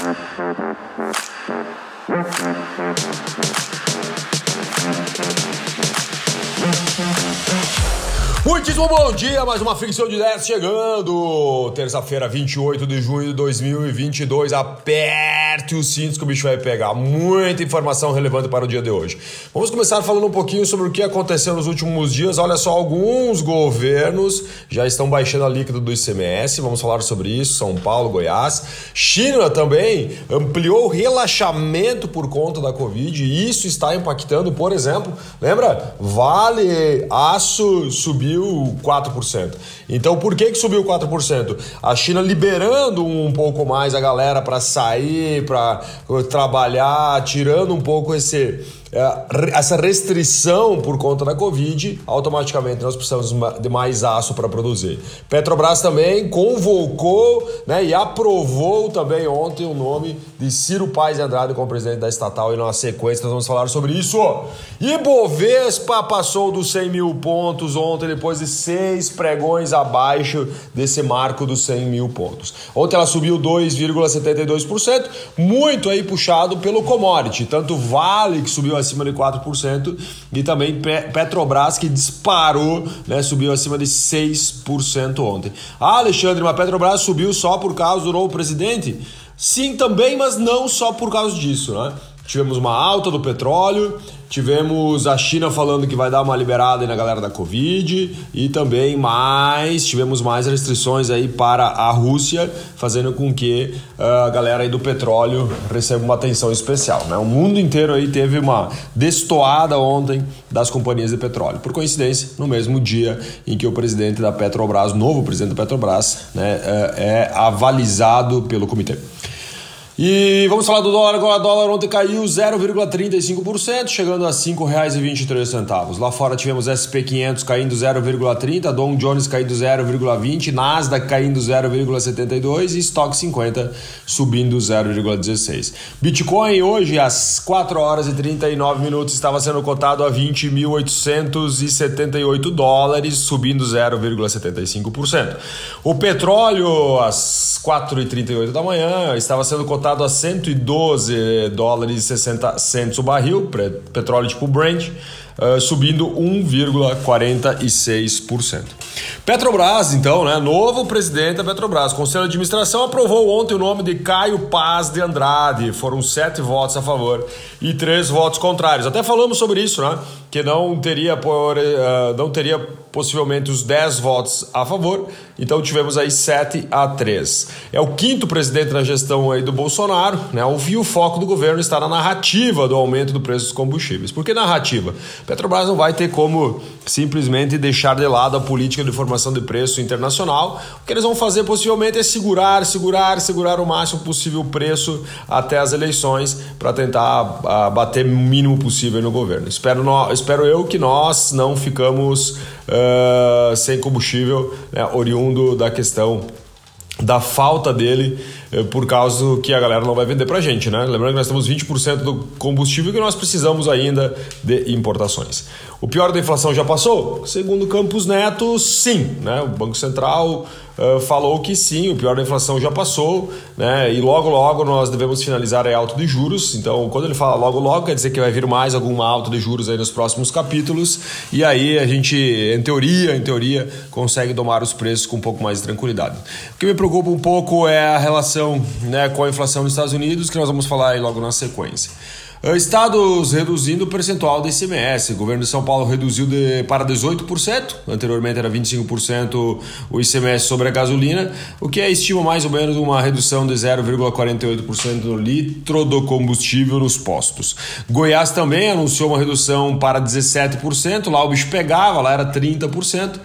Thank you. Muitíssimo bom dia, mais uma fricção de 10 chegando. Terça-feira, 28 de junho de 2022. Aperte os cintos que o bicho vai pegar. Muita informação relevante para o dia de hoje. Vamos começar falando um pouquinho sobre o que aconteceu nos últimos dias. Olha só, alguns governos já estão baixando a líquida do ICMS. Vamos falar sobre isso. São Paulo, Goiás. China também ampliou o relaxamento por conta da Covid. E isso está impactando, por exemplo, lembra? Vale, aço subiu subiu 4%. Então, por que, que subiu 4%? A China liberando um pouco mais a galera para sair, para trabalhar, tirando um pouco esse é, essa restrição por conta da Covid, automaticamente nós precisamos de mais aço para produzir. Petrobras também convocou né, e aprovou também ontem o nome de Ciro Paz Andrade como presidente da estatal e na sequência nós vamos falar sobre isso. Ibovespa passou dos 100 mil pontos ontem depois de seis pregões abaixo desse marco dos 100 mil pontos. Ontem ela subiu 2,72%, muito aí puxado pelo commodity, tanto Vale que subiu acima de 4%, e também Petrobras, que disparou, né, subiu acima de 6% ontem. Ah, Alexandre, mas Petrobras subiu só por causa do novo presidente? Sim, também, mas não só por causa disso, né? Tivemos uma alta do petróleo, tivemos a China falando que vai dar uma liberada na galera da Covid e também mais, tivemos mais restrições aí para a Rússia, fazendo com que uh, a galera aí do petróleo receba uma atenção especial. Né? O mundo inteiro aí teve uma destoada ontem das companhias de petróleo. Por coincidência, no mesmo dia em que o presidente da Petrobras, novo presidente da Petrobras, né, é, é avalizado pelo comitê. E vamos falar do dólar agora. O dólar ontem caiu 0,35%, chegando a R$ 5,23. Lá fora tivemos SP500 caindo 0,30%, Dow Jones caindo 0,20%, Nasdaq caindo 0,72% e Stock 50 subindo 0,16%. Bitcoin hoje às 4 horas e 39 minutos estava sendo cotado a 20.878 dólares, subindo 0,75%. O petróleo às 4 e 38 da manhã estava sendo cotado cotado a 112 dólares e 60 centos o barril, petróleo tipo Brent, uh, subindo 1,46%. Petrobras, então, né? Novo presidente da Petrobras. Conselho de Administração aprovou ontem o nome de Caio Paz de Andrade. Foram sete votos a favor e três votos contrários. Até falamos sobre isso, né? Que não teria, por, uh, não teria possivelmente os 10 votos a favor, então tivemos aí 7 a 3. É o quinto presidente na gestão aí do Bolsonaro, né? E o foco do governo está na narrativa do aumento do preço dos combustíveis. Por que narrativa? Petrobras não vai ter como simplesmente deixar de lado a política de formação de preço internacional. O que eles vão fazer possivelmente é segurar, segurar, segurar o máximo possível o preço até as eleições para tentar uh, bater o mínimo possível no governo. Espero, no, espero eu que nós não ficamos uh, sem combustível, né, oriundo da questão da falta dele por causa que a galera não vai vender para a gente, né? Lembrando que nós temos 20% do combustível que nós precisamos ainda de importações. O pior da inflação já passou? Segundo Campos Neto, sim. Né? O Banco Central uh, falou que sim, o pior da inflação já passou, né? E logo logo nós devemos finalizar a alta de juros. Então, quando ele fala logo logo, quer dizer que vai vir mais alguma alta de juros aí nos próximos capítulos. E aí a gente, em teoria, em teoria, consegue domar os preços com um pouco mais de tranquilidade. O que me preocupa um pouco é a relação né, com a inflação nos Estados Unidos, que nós vamos falar aí logo na sequência. Eh, estados reduzindo o percentual do ICMS. O governo de São Paulo reduziu de, para 18%, anteriormente era 25% o ICMS sobre a gasolina, o que é, estima mais ou menos uma redução de 0,48% no litro do combustível nos postos. Goiás também anunciou uma redução para 17%, lá o bicho pegava, lá era 30%.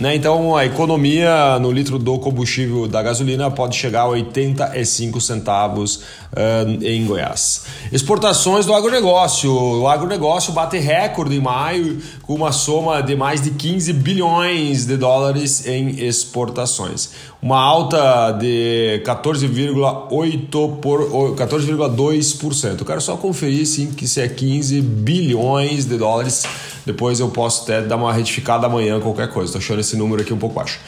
Né? Então a economia no litro do combustível da gasolina pode chegar a 85 centavos uh, em Goiás. Exportações do agronegócio. O agronegócio bate recorde em maio com uma soma de mais de 15 bilhões de dólares em exportações. Uma alta de 14,8 por 14,2%. Eu quero só conferir sim que se é 15 bilhões de dólares depois eu posso até dar uma retificada amanhã, qualquer coisa. Estou achando esse número aqui um pouco baixo.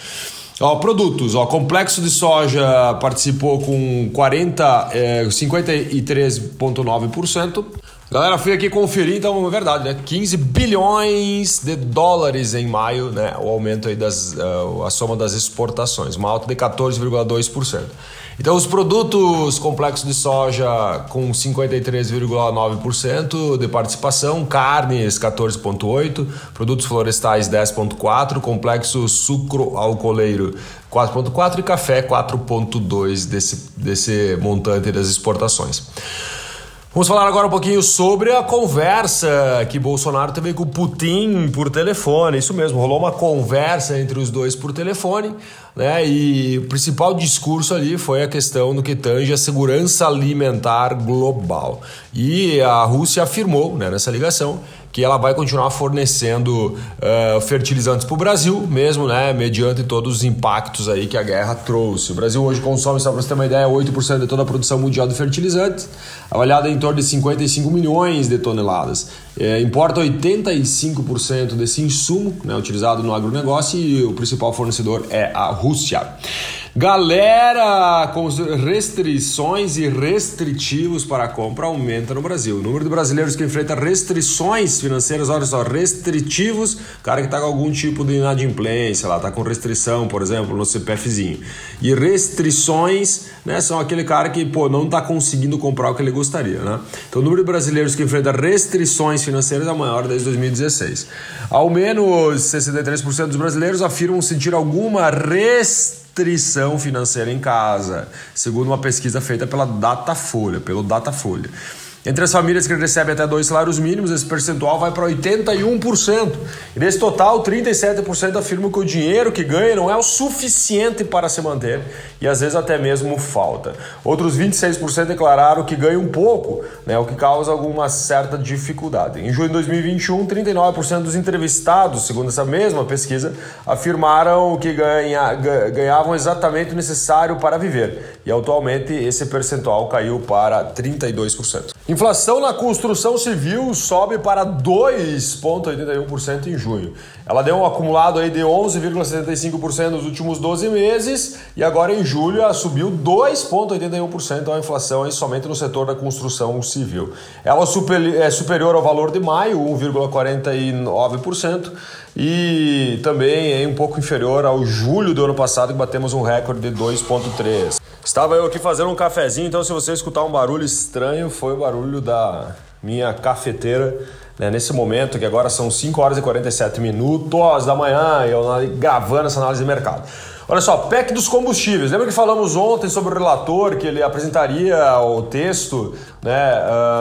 Ó, produtos, ó, complexo de soja participou com 40, é, 53,9%. Galera, fui aqui conferir, então é verdade, né? 15 bilhões de dólares em maio, né? O aumento aí das. Uh, a soma das exportações, uma alta de 14,2%. Então, os produtos complexos de soja com 53,9% de participação, carnes 14,8%, produtos florestais 10,4%, complexo sucro alcooleiro 4,4% e café 4,2% desse, desse montante das exportações. Vamos falar agora um pouquinho sobre a conversa que Bolsonaro teve com Putin por telefone. Isso mesmo, rolou uma conversa entre os dois por telefone, né? E o principal discurso ali foi a questão do que tange a segurança alimentar global. E a Rússia afirmou, né, nessa ligação, que ela vai continuar fornecendo uh, fertilizantes para o Brasil, mesmo, né, mediante todos os impactos aí que a guerra trouxe. O Brasil hoje consome, só para você ter uma ideia, 8% de toda a produção mundial de fertilizantes, avaliada em torno de 55 milhões de toneladas. É, importa 85% desse insumo né, utilizado no agronegócio e o principal fornecedor é a Rússia. Galera, com restrições e restritivos para a compra aumenta no Brasil. O número de brasileiros que enfrenta restrições financeiras, olha só, restritivos, cara que está com algum tipo de inadimplência, lá, está com restrição, por exemplo, no CPFzinho. E restrições, né, são aquele cara que, pô, não está conseguindo comprar o que ele gostaria, né? Então, o número de brasileiros que enfrenta restrições financeiras é o maior desde 2016. Ao menos 63% dos brasileiros afirmam sentir alguma restrição restrição financeira em casa, segundo uma pesquisa feita pela Datafolha, pelo Datafolha. Entre as famílias que recebem até dois salários mínimos, esse percentual vai para 81%. E desse total, 37% afirmam que o dinheiro que ganha não é o suficiente para se manter e às vezes até mesmo falta. Outros 26% declararam que ganham pouco, né, o que causa alguma certa dificuldade. Em junho de 2021, 39% dos entrevistados, segundo essa mesma pesquisa, afirmaram que ganha, ganhavam exatamente o necessário para viver. E atualmente esse percentual caiu para 32%. Inflação na construção civil sobe para 2,81% em junho. Ela deu um acumulado aí de 11,75% nos últimos 12 meses e agora em julho ela subiu 2,81% a inflação aí somente no setor da construção civil. Ela é superior ao valor de maio, 1,49%, e também é um pouco inferior ao julho do ano passado que batemos um recorde de 2,3%. Estava eu aqui fazendo um cafezinho, então se você escutar um barulho estranho, foi o barulho da minha cafeteira. Né, nesse momento, que agora são 5 horas e 47 minutos da manhã, eu gravando essa análise de mercado. Olha só, PEC dos combustíveis. Lembra que falamos ontem sobre o relator, que ele apresentaria o texto né,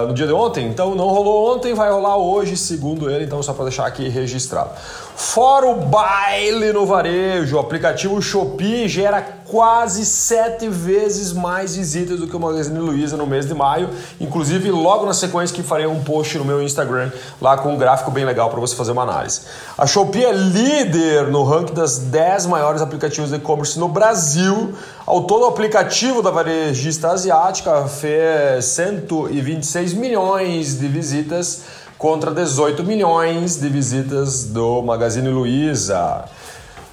uh, no dia de ontem? Então não rolou ontem, vai rolar hoje, segundo ele, então só para deixar aqui registrado. Fora o baile no varejo, o aplicativo Shopee gera quase sete vezes mais visitas do que o Magazine Luiza no mês de maio. Inclusive, logo na sequência que farei um post no meu Instagram lá com um gráfico bem legal para você fazer uma análise. A Shopee é líder no ranking das 10 maiores aplicativos de e-commerce no Brasil. Ao todo, o aplicativo da varejista asiática fez 126 milhões de visitas contra 18 milhões de visitas do Magazine Luiza.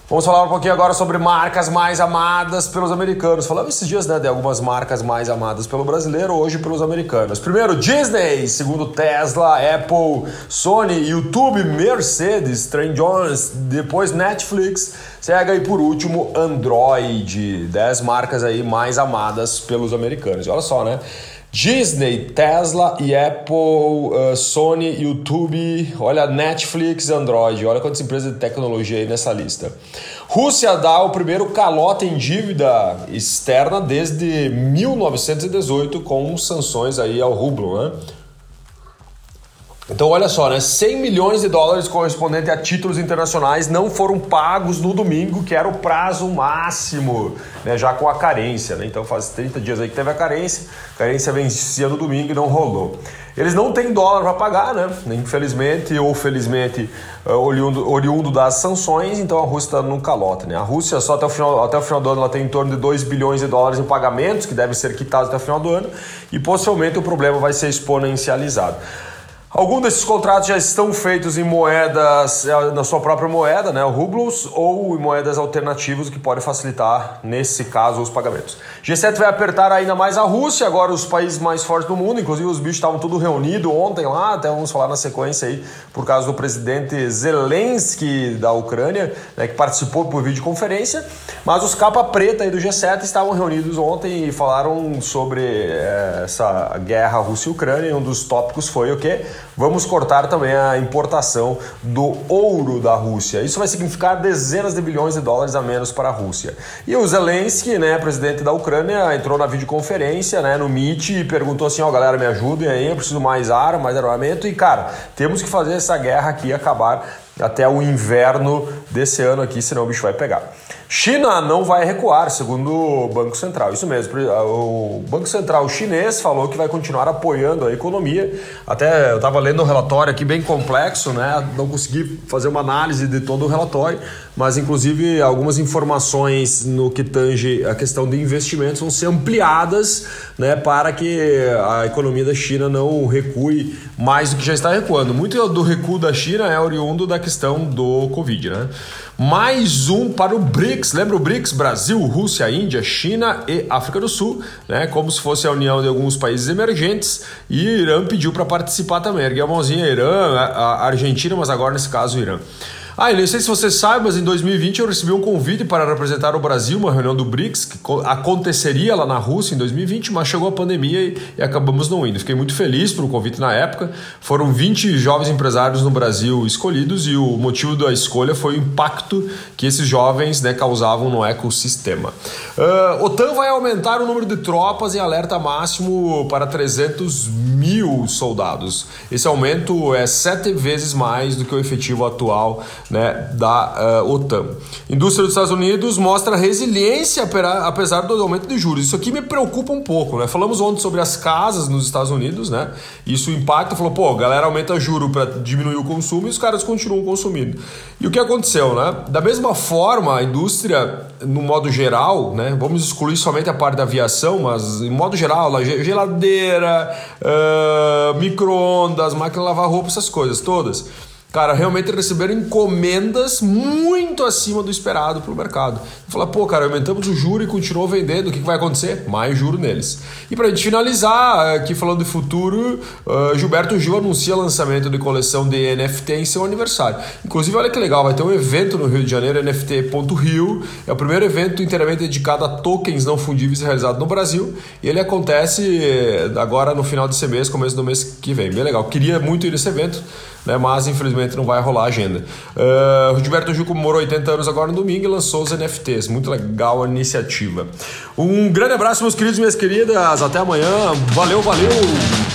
Vamos falar um pouquinho agora sobre marcas mais amadas pelos americanos. Falamos esses dias né, de algumas marcas mais amadas pelo brasileiro, hoje pelos americanos. Primeiro, Disney, segundo Tesla, Apple, Sony, YouTube, Mercedes, Trent Jones, depois Netflix, segue aí por último Android. 10 marcas aí mais amadas pelos americanos. E olha só, né? Disney, Tesla e Apple, uh, Sony, YouTube, olha Netflix, Android, olha quantas empresas de tecnologia aí nessa lista. Rússia dá o primeiro calote em dívida externa desde 1918 com sanções aí ao rublo, né? Então, olha só, né? 100 milhões de dólares correspondente a títulos internacionais não foram pagos no domingo, que era o prazo máximo, né? já com a carência. Né? Então, faz 30 dias aí que teve a carência, a carência vencia no domingo e não rolou. Eles não têm dólar para pagar, né? Infelizmente ou felizmente, eh, oriundo, oriundo das sanções, então a Rússia está no calote. Né? A Rússia, só até o, final, até o final do ano, ela tem em torno de 2 bilhões de dólares em pagamentos que devem ser quitados até o final do ano e possivelmente o problema vai ser exponencializado. Alguns desses contratos já estão feitos em moedas, eh, na sua própria moeda, né, rublos, ou em moedas alternativas, que pode facilitar, nesse caso, os pagamentos. G7 vai apertar ainda mais a Rússia, agora os países mais fortes do mundo, inclusive os bichos estavam tudo reunidos ontem lá, até vamos falar na sequência aí, por causa do presidente Zelensky da Ucrânia, né, que participou por videoconferência, mas os capa preta aí do G7 estavam reunidos ontem e falaram sobre é, essa guerra Rússia-Ucrânia, e um dos tópicos foi o quê? Vamos cortar também a importação do ouro da Rússia. Isso vai significar dezenas de bilhões de dólares a menos para a Rússia. E o Zelensky, né, presidente da Ucrânia, entrou na videoconferência, né, no Meet e perguntou assim, ó, oh, galera, me ajudem aí, eu preciso mais arma, mais armamento e, cara, temos que fazer essa guerra aqui acabar até o inverno desse ano aqui, senão o bicho vai pegar. China não vai recuar, segundo o Banco Central. Isso mesmo, o Banco Central chinês falou que vai continuar apoiando a economia. Até eu estava lendo um relatório aqui bem complexo, né? Não consegui fazer uma análise de todo o relatório, mas inclusive algumas informações no que tange a questão de investimentos vão ser ampliadas, né, para que a economia da China não recue mais do que já está recuando. Muito do recuo da China é oriundo da questão do Covid, né? Mais um para o BRICS. Lembra o BRICS? Brasil, Rússia, Índia, China e África do Sul, né? Como se fosse a união de alguns países emergentes. E Irã pediu para participar também. Ergueu a mãozinha Irã, a Argentina, mas agora nesse caso Irã. Ah, eu não sei se você sabe, mas em 2020 eu recebi um convite para representar o Brasil, uma reunião do BRICS, que aconteceria lá na Rússia em 2020, mas chegou a pandemia e, e acabamos não indo. Fiquei muito feliz pelo convite na época. Foram 20 jovens empresários no Brasil escolhidos e o motivo da escolha foi o impacto que esses jovens né, causavam no ecossistema. Uh, OTAN vai aumentar o número de tropas em alerta máximo para 300 mil soldados. Esse aumento é sete vezes mais do que o efetivo atual né, da uh, OTAN. Indústria dos Estados Unidos mostra resiliência apesar do aumento de juros. Isso aqui me preocupa um pouco. Né? Falamos ontem sobre as casas nos Estados Unidos, né? Isso impacta, falou, pô, a galera aumenta juro para diminuir o consumo e os caras continuam consumindo. E o que aconteceu, né? Da mesma forma, a indústria, no modo geral, né? Vamos excluir somente a parte da aviação, mas em modo geral, geladeira, uh, micro-ondas, máquina de lavar roupa, essas coisas todas Cara, realmente receberam encomendas muito acima do esperado para o mercado. Falar, pô, cara, aumentamos o juro e continuou vendendo, o que, que vai acontecer? Mais juro neles. E para a gente finalizar, aqui falando de futuro, uh, Gilberto Gil anuncia lançamento de coleção de NFT em seu aniversário. Inclusive, olha que legal, vai ter um evento no Rio de Janeiro, NFT.rio. É o primeiro evento inteiramente dedicado a tokens não fundíveis realizado no Brasil. E ele acontece eh, agora no final desse mês, começo do mês que vem. Bem legal. Queria muito ir nesse evento né? mas infelizmente não vai rolar a agenda. Uh, o Gilberto Gil comemorou 80 anos agora no domingo e lançou os NFTs. Muito legal a iniciativa. Um grande abraço, meus queridos e minhas queridas. Até amanhã. Valeu, valeu!